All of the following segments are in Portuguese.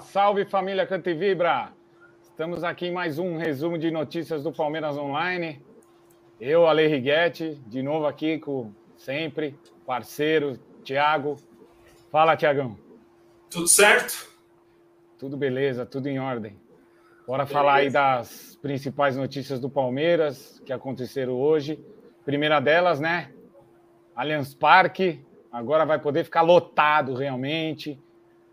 Salve família Canta e Vibra! Estamos aqui em mais um resumo de notícias do Palmeiras Online. Eu, Ale Riguetti, de novo aqui com sempre, parceiro, Thiago. Fala, Tiagão. Tudo certo? Tudo beleza, tudo em ordem. Bora beleza. falar aí das principais notícias do Palmeiras que aconteceram hoje. Primeira delas, né? Allianz Parque, agora vai poder ficar lotado realmente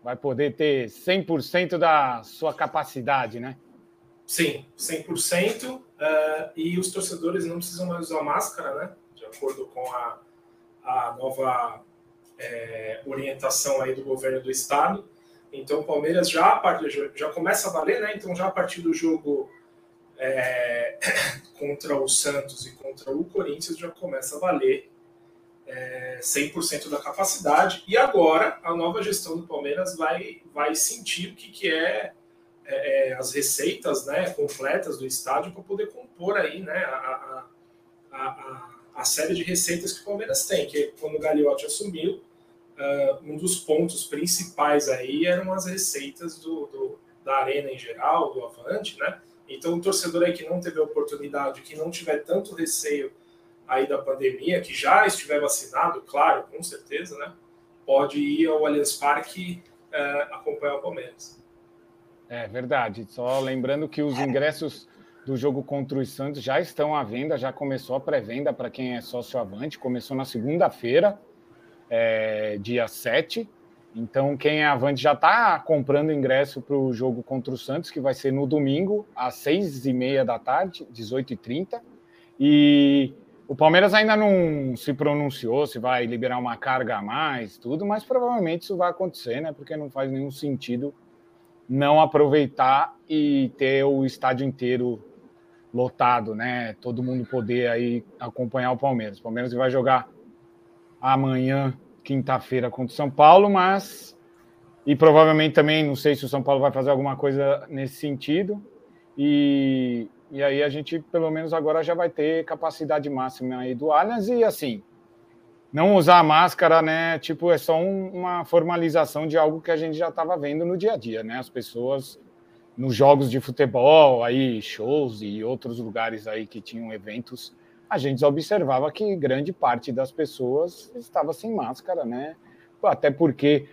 vai poder ter 100% da sua capacidade, né? Sim, 100%. Uh, eh, e os torcedores não precisam mais usar máscara, né? De acordo com a, a nova é, orientação aí do governo do estado. Então, o Palmeiras já, já começa a valer, né? Então, já a partir do jogo é, contra o Santos e contra o Corinthians, já começa a valer é, 100% da capacidade. E agora a nova gestão do Palmeiras vai, vai sentir o que, que é, é, é as receitas né, completas do estádio para poder compor aí né, a, a, a, a, série de receitas que o Palmeiras tem. Que quando o Gagliotti assumiu, uh, um dos pontos principais aí eram as receitas do, do, da arena em geral, do Avante, né? Então, o torcedor aí que não teve a oportunidade, que não tiver tanto receio aí da pandemia, que já estiver vacinado, claro, com certeza, né? Pode ir ao Allianz Parque é, acompanhar o Palmeiras. É verdade. Só lembrando que os ingressos do jogo contra os Santos já estão à venda, já começou a pré-venda para quem é sócio avante, começou na segunda-feira, é, dia 7. Então, quem é avante já está comprando ingresso para o jogo contra o Santos, que vai ser no domingo, às seis e meia da tarde, 18h30. E o Palmeiras ainda não se pronunciou se vai liberar uma carga a mais, tudo, mas provavelmente isso vai acontecer, né? Porque não faz nenhum sentido não aproveitar e ter o estádio inteiro lotado, né? Todo mundo poder aí acompanhar o Palmeiras. O Palmeiras vai jogar amanhã, quinta-feira, contra o São Paulo, mas e provavelmente também não sei se o São Paulo vai fazer alguma coisa nesse sentido. E e aí a gente, pelo menos agora, já vai ter capacidade máxima aí do Allianz e assim, não usar máscara, né? Tipo, é só um, uma formalização de algo que a gente já estava vendo no dia a dia, né? As pessoas nos jogos de futebol, aí shows e outros lugares aí que tinham eventos, a gente observava que grande parte das pessoas estava sem máscara, né? Até porque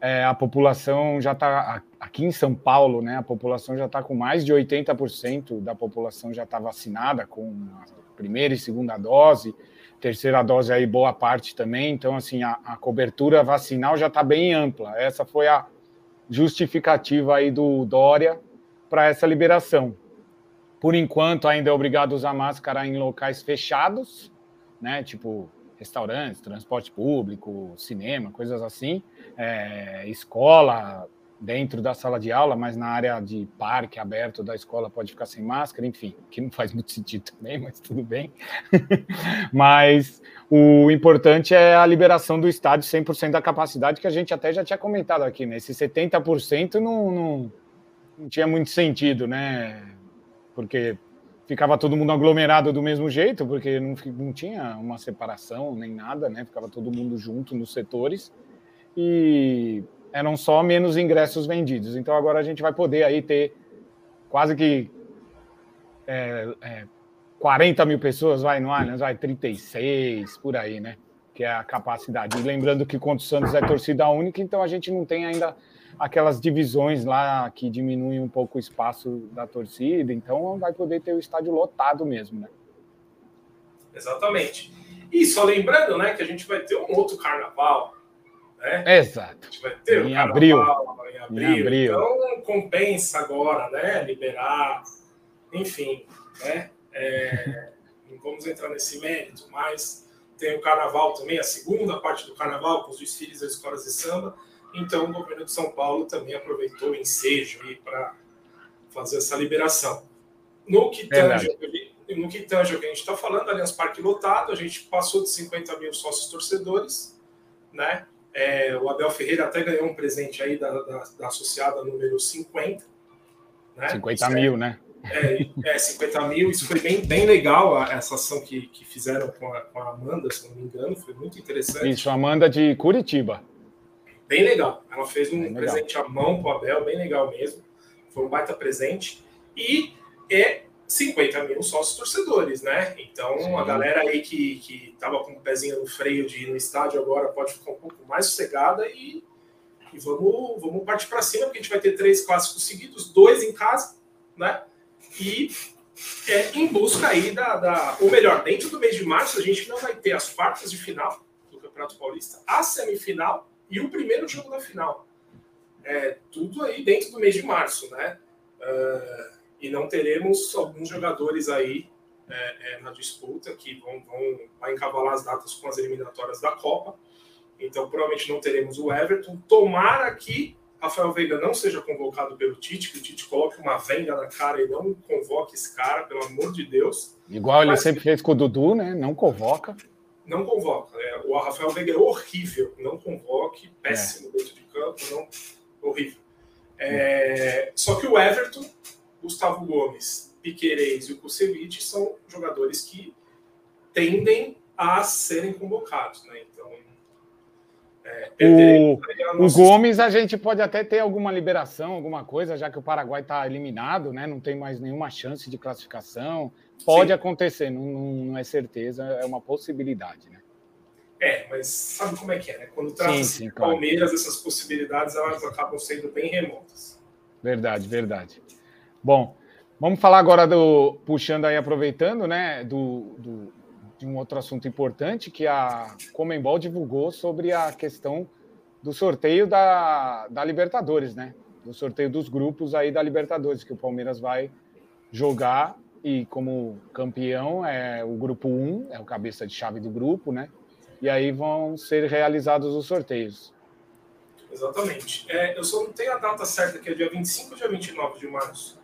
é, a população já está aqui em São Paulo, né? A população já está com mais de 80% da população já está vacinada com a primeira e segunda dose, terceira dose aí boa parte também. Então, assim, a, a cobertura vacinal já está bem ampla. Essa foi a justificativa aí do Dória para essa liberação. Por enquanto, ainda é obrigado a usar máscara em locais fechados, né? Tipo restaurantes, transporte público, cinema, coisas assim é, escola dentro da sala de aula, mas na área de parque aberto da escola pode ficar sem máscara, enfim, que não faz muito sentido também, mas tudo bem. mas o importante é a liberação do estádio 100% da capacidade, que a gente até já tinha comentado aqui, né? Esse 70% não, não, não tinha muito sentido, né? Porque ficava todo mundo aglomerado do mesmo jeito, porque não, não tinha uma separação nem nada, né? Ficava todo mundo junto nos setores e eram só menos ingressos vendidos. Então agora a gente vai poder aí ter quase que é, é, 40 mil pessoas, vai no Allianz, vai 36, por aí, né? Que é a capacidade. E lembrando que contra o Santos é torcida única, então a gente não tem ainda aquelas divisões lá que diminuem um pouco o espaço da torcida, então vai poder ter o estádio lotado mesmo, né? Exatamente. E só lembrando, né, que a gente vai ter um outro carnaval né? Exato. A gente vai ter em, abril. em abril. Em abril. Então compensa agora, né? Liberar, enfim, né? É, não vamos entrar nesse mérito, mas tem o carnaval também, a segunda parte do carnaval, com os desfiles das escolas de samba. Então o governo de São Paulo também aproveitou o ensejo para fazer essa liberação. No que tange, no que tange o que a gente está falando, Allianz Parque lotado, a gente passou de 50 mil sócios torcedores, né? É, o Abel Ferreira até ganhou um presente aí da, da, da associada número 50. Né? 50 mil, é, né? É, é, 50 mil. Isso foi bem, bem legal, essa ação que, que fizeram com a, com a Amanda, se não me engano. Foi muito interessante. Isso, Amanda de Curitiba. bem legal. Ela fez um presente à mão para o Abel, bem legal mesmo. Foi um baita presente. E é 50 mil sócios torcedores, né? Então, Sim. a galera aí que, que tava com o pezinho no freio de ir no estádio agora pode ficar um pouco mais sossegada e, e vamos, vamos partir para cima, porque a gente vai ter três clássicos seguidos, dois em casa, né? E é, em busca aí da, da. Ou melhor, dentro do mês de março, a gente não vai ter as quartas de final do Campeonato Paulista, a semifinal e o primeiro jogo da final. É, tudo aí dentro do mês de março, né? Uh, e não teremos alguns jogadores aí é, é, na disputa que vão, vão vai encavalar as datas com as eliminatórias da Copa. Então, provavelmente não teremos o Everton. Tomara que Rafael Veiga não seja convocado pelo Tite, que o Tite coloque uma venda na cara e não convoque esse cara, pelo amor de Deus. Igual ele sempre fez com o Dudu, né? Não convoca. Não convoca. É, o Rafael Veiga é horrível, não convoque, péssimo é. dentro de campo, não, horrível. É, só que o Everton Gustavo Gomes, Piquerez e o Kusevich são jogadores que tendem a serem convocados, né? Então, é, o, o Gomes a gente pode até ter alguma liberação, alguma coisa, já que o Paraguai está eliminado, né? Não tem mais nenhuma chance de classificação. Pode Sim. acontecer, não, não, é certeza, é uma possibilidade, né? É, mas sabe como é que é, né? Quando sim, Palmeiras, claro. essas possibilidades elas acabam sendo bem remotas. Verdade, verdade. Bom, vamos falar agora do puxando aí, aproveitando, né, do, do, de um outro assunto importante que a Comembol divulgou sobre a questão do sorteio da, da Libertadores, né? Do sorteio dos grupos aí da Libertadores, que o Palmeiras vai jogar e como campeão é o grupo 1, é o cabeça de chave do grupo, né? E aí vão ser realizados os sorteios. Exatamente. É, eu só não tenho a data certa, que é dia 25 ou dia 29 de março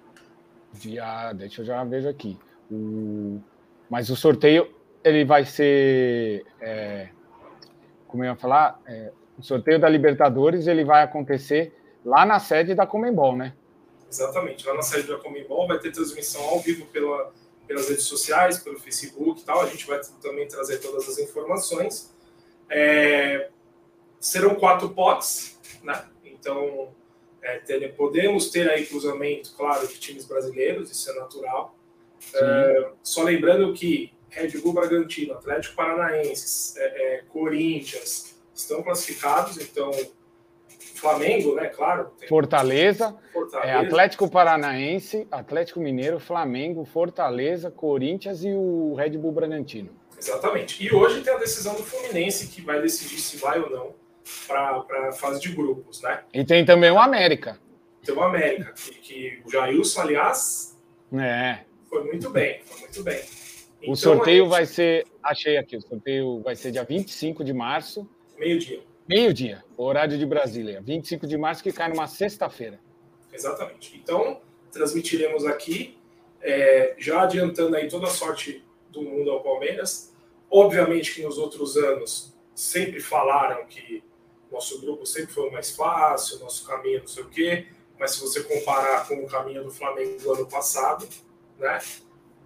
dia, deixa eu já vejo aqui. O, mas o sorteio ele vai ser, é, como eu ia falar, é, o sorteio da Libertadores ele vai acontecer lá na sede da Comembol, né? Exatamente, lá na sede da Comembol vai ter transmissão ao vivo pela, pelas redes sociais, pelo Facebook e tal. A gente vai também trazer todas as informações. É, serão quatro potes, né? Então é, ter, podemos ter aí cruzamento, claro, de times brasileiros, isso é natural. É, só lembrando que Red Bull Bragantino, Atlético Paranaense, é, é, Corinthians estão classificados, então Flamengo, né? Claro. Fortaleza, Fortaleza. É, Atlético Paranaense, Atlético Mineiro, Flamengo, Fortaleza, Corinthians e o Red Bull Bragantino. Exatamente. E hoje tem a decisão do Fluminense que vai decidir se vai ou não para a fase de grupos, né? E tem também o América. Tem o América, que, que o Jailson, aliás, é. foi muito bem, foi muito bem. Então, o sorteio gente... vai ser, achei aqui, o sorteio vai ser dia 25 de março. Meio-dia. Meio-dia, horário de Brasília. 25 de março, que cai numa sexta-feira. Exatamente. Então, transmitiremos aqui, é, já adiantando aí toda a sorte do mundo ao Palmeiras. Obviamente que nos outros anos sempre falaram que nosso grupo sempre foi o mais fácil, nosso caminho não sei o quê, mas se você comparar com o caminho do Flamengo do ano passado, né?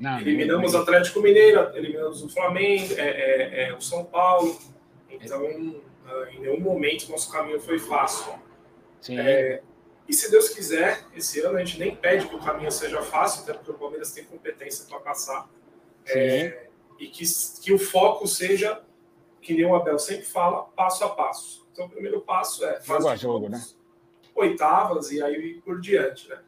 Não, eliminamos o Atlético Mineiro, eliminamos o Flamengo, é, é, é, o São Paulo, então em nenhum momento nosso caminho foi fácil. É, e se Deus quiser, esse ano a gente nem pede que o caminho seja fácil, até porque o Palmeiras tem competência para passar. É, e que, que o foco seja, que nem o Abel sempre fala, passo a passo. Então, o primeiro passo é jogo a jogo, né? Oitavas e aí por diante, né?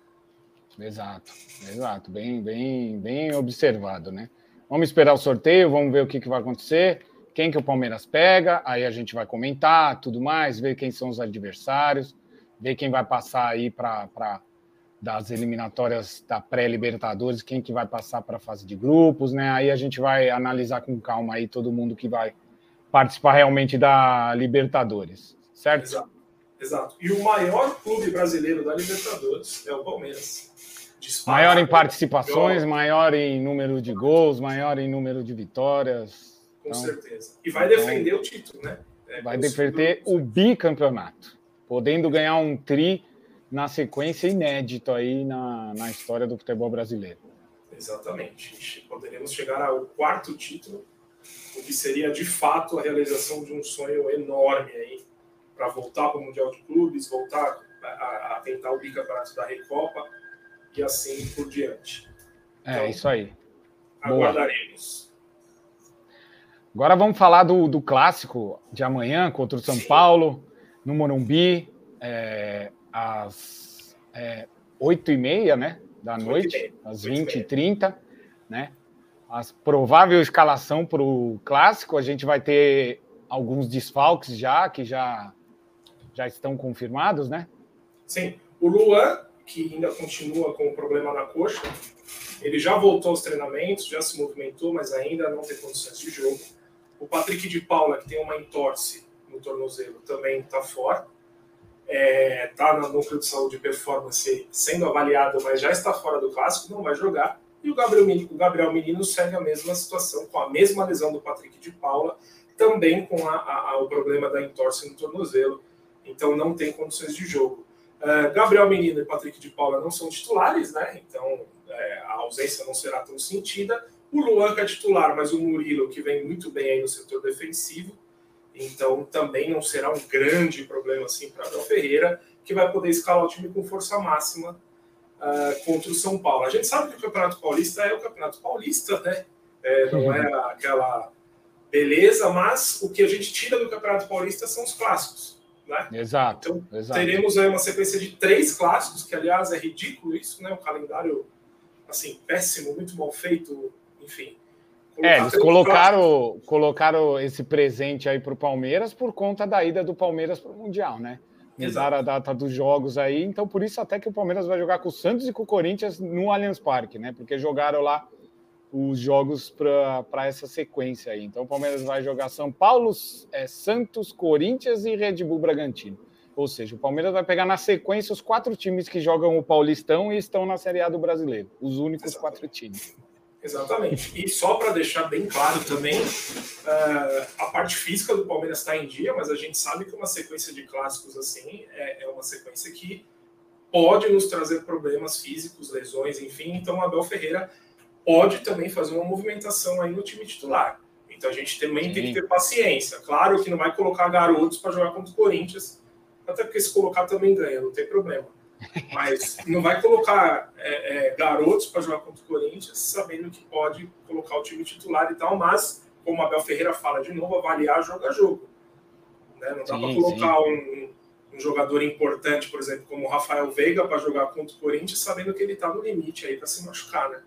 Exato, exato, bem, bem, bem observado, né? Vamos esperar o sorteio, vamos ver o que, que vai acontecer, quem que o Palmeiras pega, aí a gente vai comentar, tudo mais, ver quem são os adversários, ver quem vai passar aí para das eliminatórias da pré-Libertadores, quem que vai passar para a fase de grupos, né? Aí a gente vai analisar com calma aí todo mundo que vai participar realmente da Libertadores, certo? Exato. Exato. E o maior clube brasileiro da Libertadores é o Palmeiras. Maior em participações, maior... em número de gols, maior em número de vitórias. Com então, certeza. E vai defender então, o título, né? É, vai defender o bicampeonato, podendo ganhar um tri na sequência inédito aí na, na história do futebol brasileiro. Exatamente. Poderíamos chegar ao quarto título o que seria de fato a realização de um sonho enorme aí para voltar para o Mundial de Clubes, voltar a, a tentar o bicampeonato da Recopa e assim por diante. É, então, isso aí. Aguardaremos. Agora vamos falar do, do clássico de amanhã contra o São Sim. Paulo, no Morumbi, é, às é, 8h30 né, da noite, às 20h30. Né? A provável escalação para o clássico, a gente vai ter alguns desfalques já, que já, já estão confirmados, né? Sim. O Luan, que ainda continua com o problema na coxa, ele já voltou aos treinamentos, já se movimentou, mas ainda não tem condições de jogo. O Patrick de Paula, que tem uma entorse no tornozelo, também está fora. Está é, tá no núcleo de saúde e performance sendo avaliado, mas já está fora do clássico, não vai jogar. E o Gabriel, o Gabriel Menino segue a mesma situação, com a mesma lesão do Patrick de Paula, também com a, a, o problema da entorse no tornozelo, então não tem condições de jogo. Uh, Gabriel Menino e Patrick de Paula não são titulares, né? Então é, a ausência não será tão sentida. O Luan é titular, mas o Murilo, que vem muito bem aí no setor defensivo, então também não será um grande problema assim para Abel Ferreira, que vai poder escalar o time com força máxima uh, contra o São Paulo. A gente sabe que o Campeonato Paulista é o Campeonato Paulista, né? É, não é aquela beleza, mas o que a gente tira do Campeonato Paulista são os clássicos. Né? Exato. Então, exato. teremos aí uma sequência de três clássicos, que aliás é ridículo isso, né? Um calendário assim, péssimo, muito mal feito, enfim. É, eles colocaram, colocaram esse presente aí para o Palmeiras por conta da ida do Palmeiras para o Mundial, né? Mudaram a data dos jogos aí, então por isso até que o Palmeiras vai jogar com o Santos e com o Corinthians no Allianz Parque, né? Porque jogaram lá os jogos para essa sequência aí. Então o Palmeiras vai jogar São Paulo, é, Santos, Corinthians e Red Bull Bragantino. Ou seja, o Palmeiras vai pegar na sequência os quatro times que jogam o Paulistão e estão na Série A do Brasileiro. Os únicos quatro times. Exatamente. E só para deixar bem claro também, uh, a parte física do Palmeiras está em dia, mas a gente sabe que uma sequência de clássicos assim é, é, uma sequência que pode nos trazer problemas físicos, lesões, enfim. Então, o Abel Ferreira pode também fazer uma movimentação aí no time titular. Então, a gente também Sim. tem que ter paciência. Claro que não vai colocar garotos para jogar contra o Corinthians, até porque se colocar também ganha, não tem problema. Mas não vai colocar é, é, garotos para jogar contra o Corinthians, sabendo que pode colocar o time titular e tal, mas, como a Abel Ferreira fala de novo, avaliar jogo a jogo. Né? Não dá para colocar um, um, jogador importante, por exemplo, como o Rafael Veiga, para jogar contra o Corinthians, sabendo que ele está no limite aí para se machucar, né?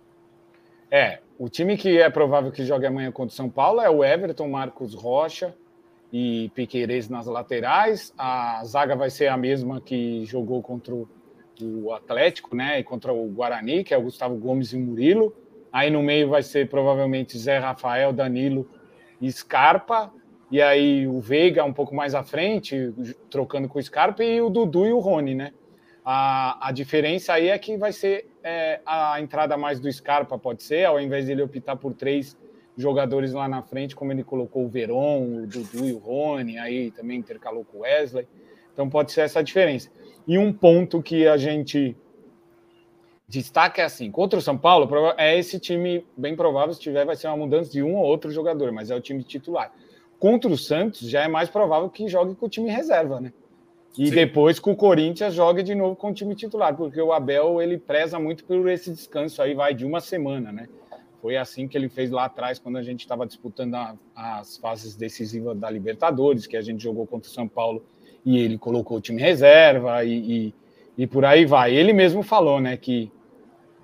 É, o time que é provável que jogue amanhã contra o São Paulo é o Everton, Marcos Rocha, e Piqueires nas laterais. A zaga vai ser a mesma que jogou contra o Atlético, né? E contra o Guarani, que é o Gustavo Gomes e o Murilo. Aí no meio vai ser provavelmente Zé Rafael, Danilo e Scarpa. E aí o Veiga um pouco mais à frente, trocando com o Scarpa, e o Dudu e o Rony, né? A, a diferença aí é que vai ser é, a entrada mais do Scarpa, pode ser, ao invés dele optar por três jogadores lá na frente, como ele colocou o Veron, o Dudu e o Rony, aí também intercalou com o Wesley. Então pode ser essa diferença. E um ponto que a gente destaca é assim: contra o São Paulo, é esse time bem provável, se tiver, vai ser uma mudança de um ou outro jogador, mas é o time titular. Contra o Santos, já é mais provável que jogue com o time reserva, né? E Sim. depois com o Corinthians jogue de novo com o time titular, porque o Abel ele preza muito por esse descanso aí, vai de uma semana, né? Foi assim que ele fez lá atrás, quando a gente estava disputando a, as fases decisivas da Libertadores, que a gente jogou contra o São Paulo e ele colocou o time reserva e, e, e por aí vai. Ele mesmo falou, né, que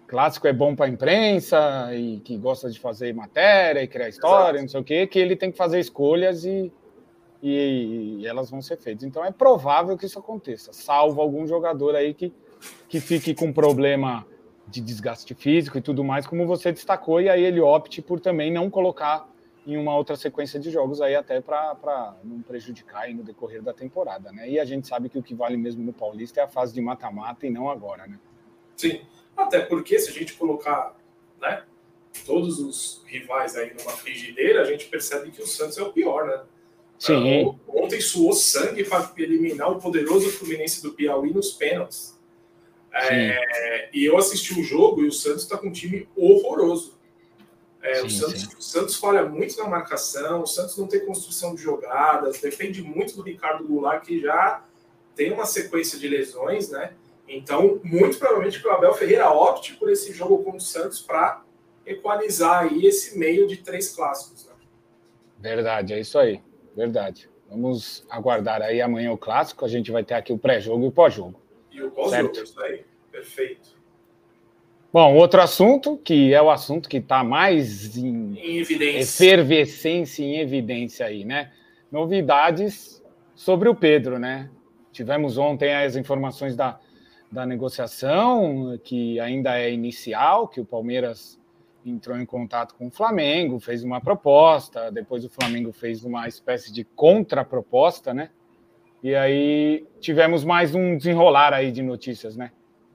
clássico é bom para a imprensa e que gosta de fazer matéria e criar história, Exato. não sei o quê, que ele tem que fazer escolhas e, e, e, elas vão ser feitas. Então é provável que isso aconteça, salvo algum jogador aí que, que fique com problema de desgaste físico e tudo mais, como você destacou, e aí ele opte por também não colocar em uma outra sequência de jogos aí até para não prejudicar no decorrer da temporada, né? E a gente sabe que o que vale mesmo no Paulista é a fase de mata-mata e não agora, né? Sim, até porque se a gente colocar, né, todos os rivais aí numa frigideira, a gente percebe que o Santos é o pior, né? Sim. Uh, ontem suou sangue para eliminar o poderoso Fluminense do Piauí nos pênaltis. É, e eu assisti o jogo e o Santos está com um time horroroso. É, sim, o, Santos, o, Santos, falha muito na marcação, o Santos não tem construção de jogadas, depende muito do Ricardo Goulart, que já tem uma sequência de lesões, né? Então, muito provavelmente que o Abel Ferreira opte por esse jogo com o Santos para equalizar aí esse meio de três clássicos. Né? Verdade, é isso aí. Verdade. Vamos aguardar aí amanhã o clássico. A gente vai ter aqui o pré-jogo e o pós-jogo. E o pós-jogo, isso aí. Perfeito. Bom, outro assunto, que é o assunto que está mais em, em evidência. efervescência em evidência aí, né? Novidades sobre o Pedro, né? Tivemos ontem as informações da, da negociação, que ainda é inicial, que o Palmeiras entrou em contato com o Flamengo, fez uma proposta, depois o Flamengo fez uma espécie de contraproposta, né? E aí tivemos mais um desenrolar aí de notícias, né?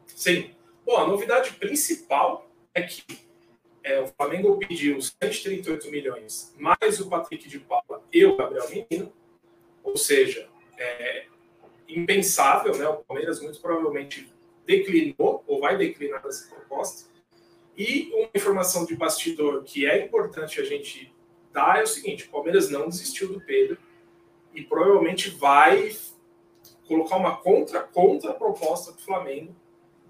Sim. Bom, a novidade principal é que é, o Flamengo pediu 138 milhões mais o Patrick de Paula e o Gabriel Menino, ou seja, é impensável, né? O Palmeiras muito provavelmente declinou ou vai declinar essa proposta. E uma informação de bastidor que é importante a gente dar é o seguinte: o Palmeiras não desistiu do Pedro e provavelmente vai colocar uma contra contra proposta do Flamengo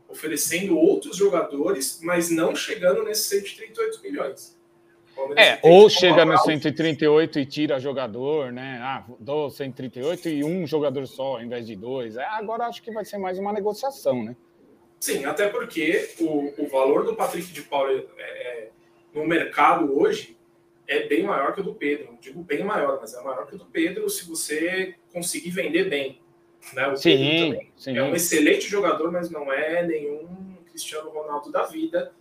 oferecendo outros jogadores, mas não chegando nesses 138 milhões. É, ou chega no 138 e tira jogador, né? Ah, dou 138 e um jogador só, ao invés de dois. É, agora acho que vai ser mais uma negociação, né? Sim, até porque o, o valor do Patrick de Paula é, é, no mercado hoje é bem maior que o do Pedro. Não digo bem maior, mas é maior que o do Pedro se você conseguir vender bem. Né? O sim, sim. É um excelente jogador, mas não é nenhum Cristiano Ronaldo da vida.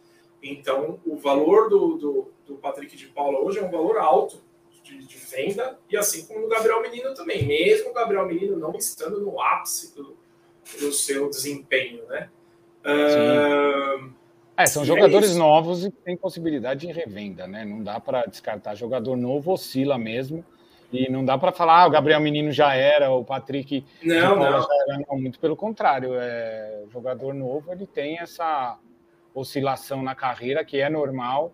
Então, o valor do, do, do Patrick de Paula hoje é um valor alto de, de, venda, e assim como o Gabriel Menino também, mesmo o Gabriel Menino não estando no ápice do, do seu desempenho, né? Uh, é, são jogadores é novos e tem possibilidade de revenda, né? Não dá para descartar. Jogador novo oscila mesmo. E não dá para falar, ah, o Gabriel Menino já era, o Patrick não, não. já era, não, muito pelo contrário. É, jogador novo ele tem essa oscilação na carreira que é normal,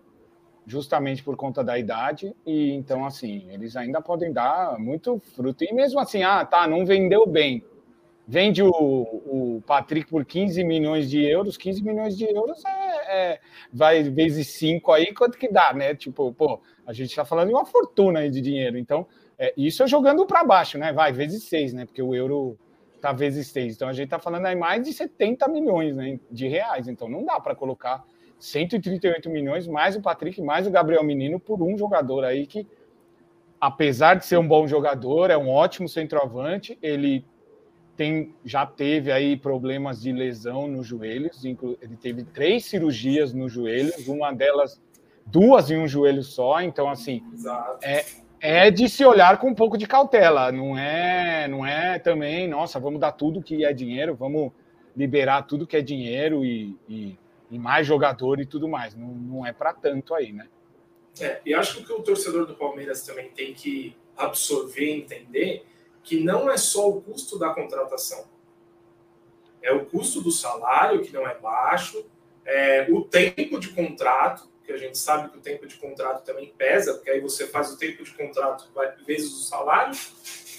justamente por conta da idade, e então assim, eles ainda podem dar muito fruto. E mesmo assim, ah, tá, não vendeu bem. Vende o, o Patrick por 15 milhões de euros, 15 milhões de euros é, é vai vezes 5 aí, quanto que dá, né? Tipo, pô, a gente está falando de uma fortuna aí de dinheiro, então é, isso é jogando para baixo, né? Vai, vezes seis, né? Porque o euro tá vezes seis. Então a gente tá falando aí mais de 70 milhões né, de reais. Então não dá para colocar 138 milhões mais o Patrick, mais o Gabriel Menino por um jogador aí que, apesar de ser um bom jogador, é um ótimo centroavante. Ele tem, já teve aí problemas de lesão nos joelhos. Ele teve três cirurgias nos joelhos, uma delas duas em um joelho só. Então, assim, Exato. é é de se olhar com um pouco de cautela, não é, não é também, nossa, vamos dar tudo que é dinheiro, vamos liberar tudo que é dinheiro e, e, e mais jogador e tudo mais. Não, não é para tanto aí, né? É, e acho que o que o torcedor do Palmeiras também tem que absorver e entender que não é só o custo da contratação. É o custo do salário, que não é baixo, é o tempo de contrato, porque a gente sabe que o tempo de contrato também pesa, porque aí você faz o tempo de contrato vezes o salário,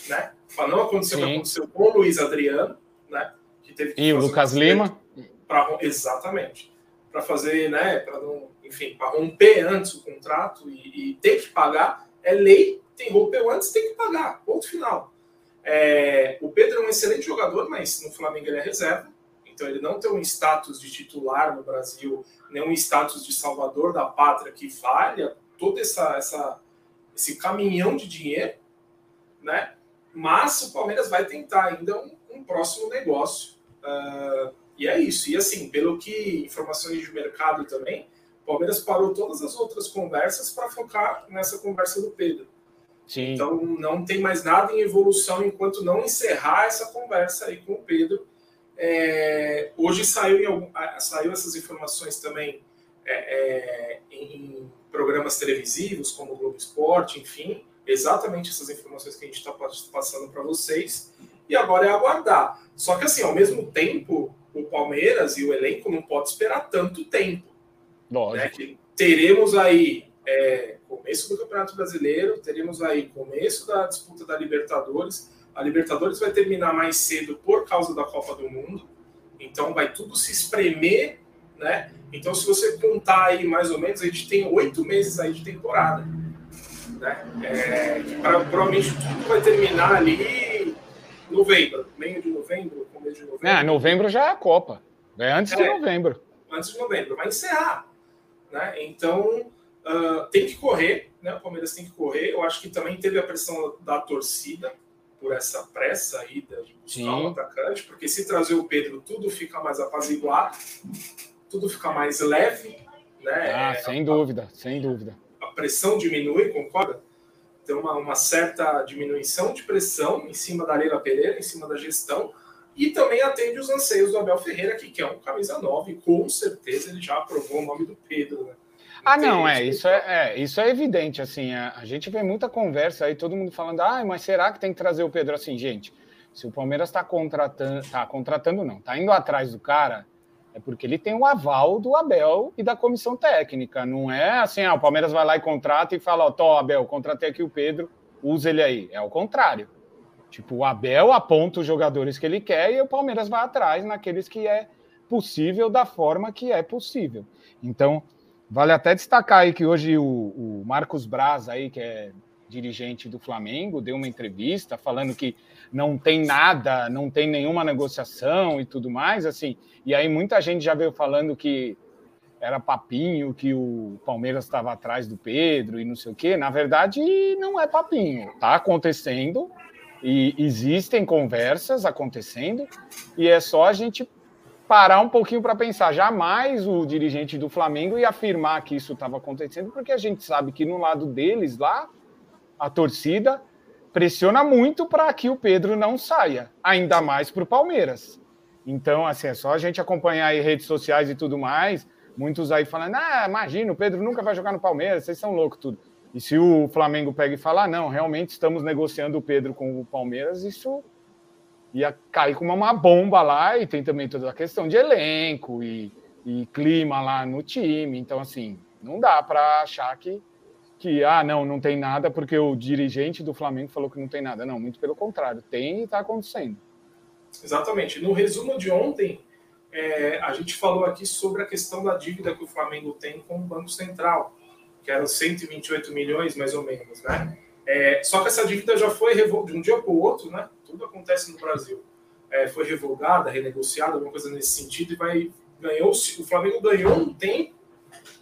né? Para não acontecer o que aconteceu com o Luiz Adriano, né? Que teve que e o Lucas Lima. Pra, exatamente. Para fazer, né? Para não, enfim, para romper antes o contrato e, e, ter que pagar, é lei, tem rompeu antes, tem que pagar. Ponto final. É, o Pedro é um excelente jogador, mas no Flamengo ele é reserva. Então ele não tem um status de titular no Brasil, nem um status de salvador da pátria que falha todo essa, essa, esse caminhão de dinheiro, né? Mas o Palmeiras vai tentar ainda um, um próximo negócio. Uh, e é isso. E assim, pelo que informações de mercado também, o Palmeiras parou todas as outras conversas para focar nessa conversa do Pedro. Sim. Então não tem mais nada em evolução enquanto não encerrar essa conversa aí com o Pedro é, hoje saiu, algum, saiu essas informações também é, é, em programas televisivos, como o Globo Esporte, enfim, exatamente essas informações que a gente está passando para vocês. E agora é aguardar. Só que, assim, ao mesmo tempo, o Palmeiras e o elenco não pode esperar tanto tempo. Né? teremos aí é, começo do Campeonato Brasileiro, teremos aí começo da disputa da Libertadores. A Libertadores vai terminar mais cedo por causa da Copa do Mundo, então vai tudo se espremer, né? Então, se você contar aí mais ou menos, a gente tem oito meses aí de temporada. Né? É, pra, provavelmente tudo vai terminar ali novembro, meio de novembro, começo de novembro. É, novembro já é a Copa. É antes é, de novembro. Antes de novembro, vai encerrar. Né? Então, uh, tem que correr, né? O Palmeiras tem que correr. Eu acho que também teve a pressão da torcida por essa pressa aí de buscar um atacante, porque se trazer o Pedro, tudo fica mais apaziguado, tudo fica mais leve. Né? Ah, sem a, dúvida, sem dúvida. A pressão diminui, concorda? Tem uma, uma certa diminuição de pressão em cima da Leila Pereira, em cima da gestão, e também atende os anseios do Abel Ferreira, que quer um camisa 9, e com certeza ele já aprovou o nome do Pedro. Né? Ah, não, é isso é, é, isso é evidente, assim, a, a, gente vê muita conversa aí, todo mundo falando, ah, mas será que tem que trazer o Pedro assim, gente? Se o Palmeiras está contratando, tá contratando não, tá indo atrás do cara, é porque ele tem o aval do Abel e da comissão técnica, não é assim, ah, o Palmeiras vai lá e contrata e fala, ó, tô, Abel, contratei aqui o Pedro, usa ele aí, é o contrário. Tipo, o Abel aponta os jogadores que ele quer e o Palmeiras vai atrás naqueles que é possível da forma que é possível. Então, vale até destacar aí que hoje o, o Marcos Braz aí, que é dirigente do Flamengo, deu uma entrevista falando que não tem nada, não tem nenhuma negociação e tudo mais, assim. E aí muita gente já veio falando que era papinho, que o Palmeiras estava atrás do Pedro e não sei o quê. Na verdade, não é papinho. Tá acontecendo, e existem conversas acontecendo, e é só a gente parar um pouquinho para pensar. Jamais o dirigente do Flamengo ia afirmar que isso estava acontecendo, porque a gente sabe que no lado deles lá, a torcida pressiona muito para que o Pedro não saia, ainda mais para o Palmeiras. Então, assim, é só a gente acompanhar aí redes sociais e tudo mais. Muitos aí falando, ah, imagina, o Pedro nunca vai jogar no Palmeiras, vocês são loucos tudo. E se o Flamengo pega e fala, ah, não, realmente estamos negociando o Pedro com o Palmeiras, isso ia cair como uma bomba lá, e tem também toda a questão de elenco e, e clima lá no time. Então, assim, não dá para achar que, que, ah, não, não tem nada, porque o dirigente do Flamengo falou que não tem nada. Não, muito pelo contrário, tem e está acontecendo. Exatamente. No resumo de ontem, é, a gente falou aqui sobre a questão da dívida que o Flamengo tem com o Banco Central que eram 128 milhões, mais ou menos, né? É, só que essa dívida já foi de um dia para o outro, né? Tudo acontece no Brasil. É, foi revogada, renegociada, alguma coisa nesse sentido, e vai ganhou. O Flamengo ganhou um tempo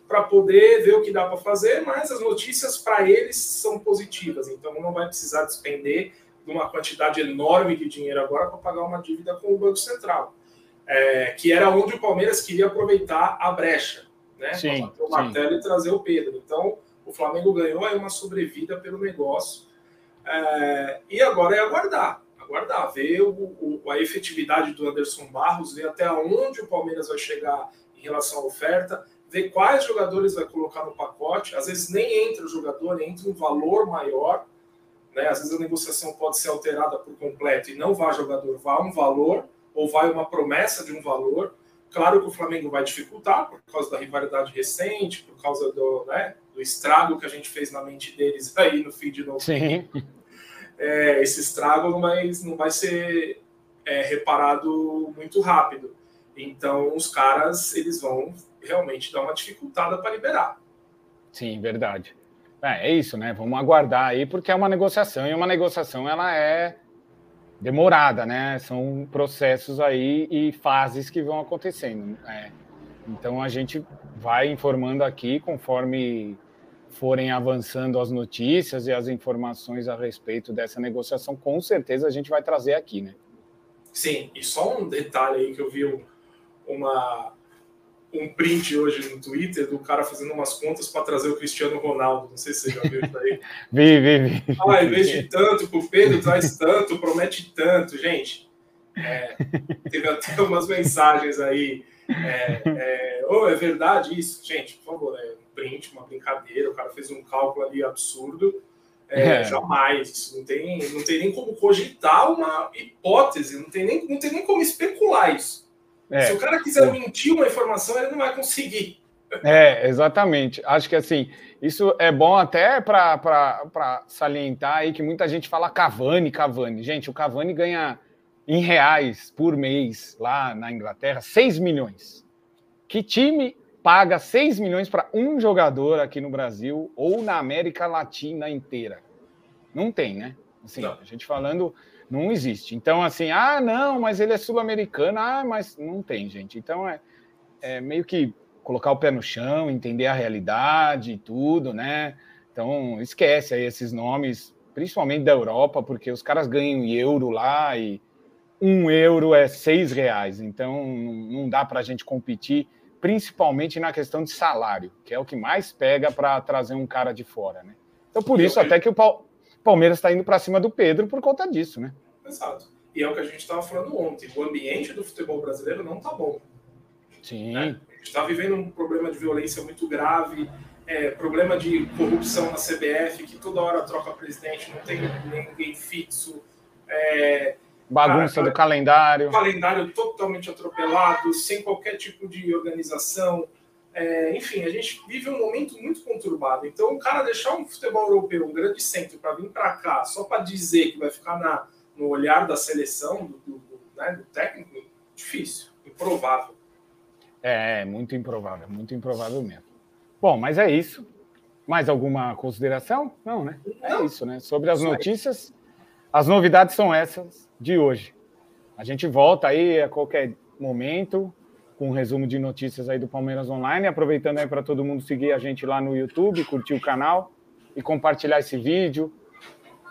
para poder ver o que dá para fazer, mas as notícias para eles são positivas, então não vai precisar despender de uma quantidade enorme de dinheiro agora para pagar uma dívida com o Banco Central, é, que era onde o Palmeiras queria aproveitar a brecha né? Sim, o martelo e trazer o Pedro. Então, o Flamengo ganhou aí uma sobrevida pelo negócio. É, e agora é aguardar. Aguardar, ver o, o, a efetividade do Anderson Barros, ver até onde o Palmeiras vai chegar em relação à oferta, ver quais jogadores vai colocar no pacote. Às vezes nem entra o jogador, entra um valor maior. Né? Às vezes a negociação pode ser alterada por completo e não vai jogador, vai um valor, ou vai uma promessa de um valor. Claro que o Flamengo vai dificultar por causa da rivalidade recente, por causa do, né, do estrago que a gente fez na mente deles aí no fim de novo. Sim. É, esse estrago vai, não vai ser é, reparado muito rápido. Então, os caras eles vão realmente dar uma dificultada para liberar. Sim, verdade. É, é, isso, né? Vamos aguardar aí, porque é uma negociação, e uma negociação ela é demorada, né? São processos aí e fases que vão acontecendo. É. Então a gente vai informando aqui conforme forem avançando as notícias e as informações a respeito dessa negociação, com certeza a gente vai trazer aqui, né? Sim, e só um detalhe aí que eu vi uma, um print hoje no Twitter do cara fazendo umas contas para trazer o Cristiano Ronaldo. Não sei se você já viu isso aí. vi, vi, vi. Ah, em vez de tanto, o Pedro traz tanto, promete tanto. Gente, é, teve até umas mensagens aí. É, é, oh, é verdade isso? Gente, por favor, é print, uma brincadeira. O cara fez um cálculo ali absurdo. É, é. Jamais, isso não tem, não tem nem como cogitar uma hipótese, não tem nem, não tem nem como especular isso. É. Se o cara quiser mentir uma informação, ele não vai conseguir. É, exatamente. Acho que assim, isso é bom até para salientar aí que muita gente fala Cavani, Cavani. Gente, o Cavani ganha em reais por mês lá na Inglaterra 6 milhões. Que time paga 6 milhões para um jogador aqui no Brasil ou na América Latina inteira? Não tem, né? Assim, não. a gente falando, não existe. Então, assim, ah, não, mas ele é sul-americano, ah, mas não tem, gente. Então, é, é meio que colocar o pé no chão, entender a realidade e tudo, né? Então, esquece aí esses nomes, principalmente da Europa, porque os caras ganham em euro lá e um euro é seis reais. Então, não dá para a gente competir, principalmente na questão de salário, que é o que mais pega para trazer um cara de fora, né? Então, por isso, até que o Palmeiras está indo para cima do Pedro por conta disso, né? Exato. E é o que a gente estava falando ontem. O ambiente do futebol brasileiro não está bom. Sim. Né? está vivendo um problema de violência muito grave, é, problema de corrupção na CBF, que toda hora troca presidente, não tem ninguém fixo. É, Bagunça do calendário. Calendário totalmente atropelado, sem qualquer tipo de organização. É, enfim, a gente vive um momento muito conturbado. Então, o cara deixar um futebol europeu, um grande centro, para vir para cá, só para dizer que vai ficar na, no olhar da seleção, do, do, do, né, do técnico, difícil, improvável. É, é, muito improvável, muito improvável mesmo. Bom, mas é isso. Mais alguma consideração? Não, né? É Não. isso, né? Sobre as notícias, as novidades são essas de hoje. A gente volta aí a qualquer momento com um resumo de notícias aí do Palmeiras Online, aproveitando aí para todo mundo seguir a gente lá no YouTube, curtir o canal e compartilhar esse vídeo.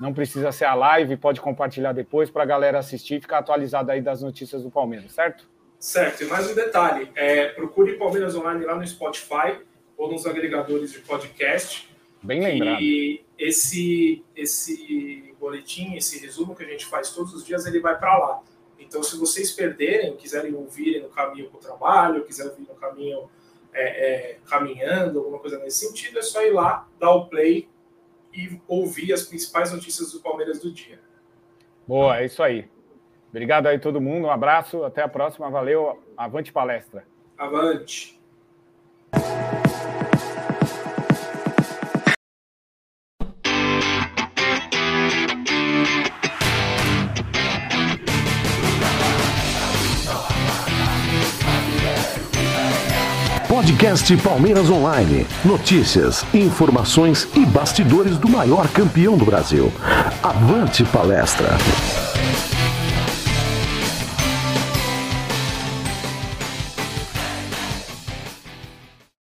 Não precisa ser a live, pode compartilhar depois para a galera assistir e ficar atualizado aí das notícias do Palmeiras, certo? Certo, e mais um detalhe: é, procure Palmeiras Online lá no Spotify ou nos agregadores de podcast. Bem lembrado. E esse, esse boletim, esse resumo que a gente faz todos os dias, ele vai para lá. Então, se vocês perderem, quiserem ouvir no caminho para o trabalho, quiserem ouvir no caminho é, é, caminhando, alguma coisa nesse sentido, é só ir lá, dar o play e ouvir as principais notícias do Palmeiras do dia. Boa, é isso aí. Obrigado aí todo mundo, um abraço, até a próxima, valeu, avante palestra. Avante. Podcast Palmeiras Online. Notícias, informações e bastidores do maior campeão do Brasil. Avante palestra.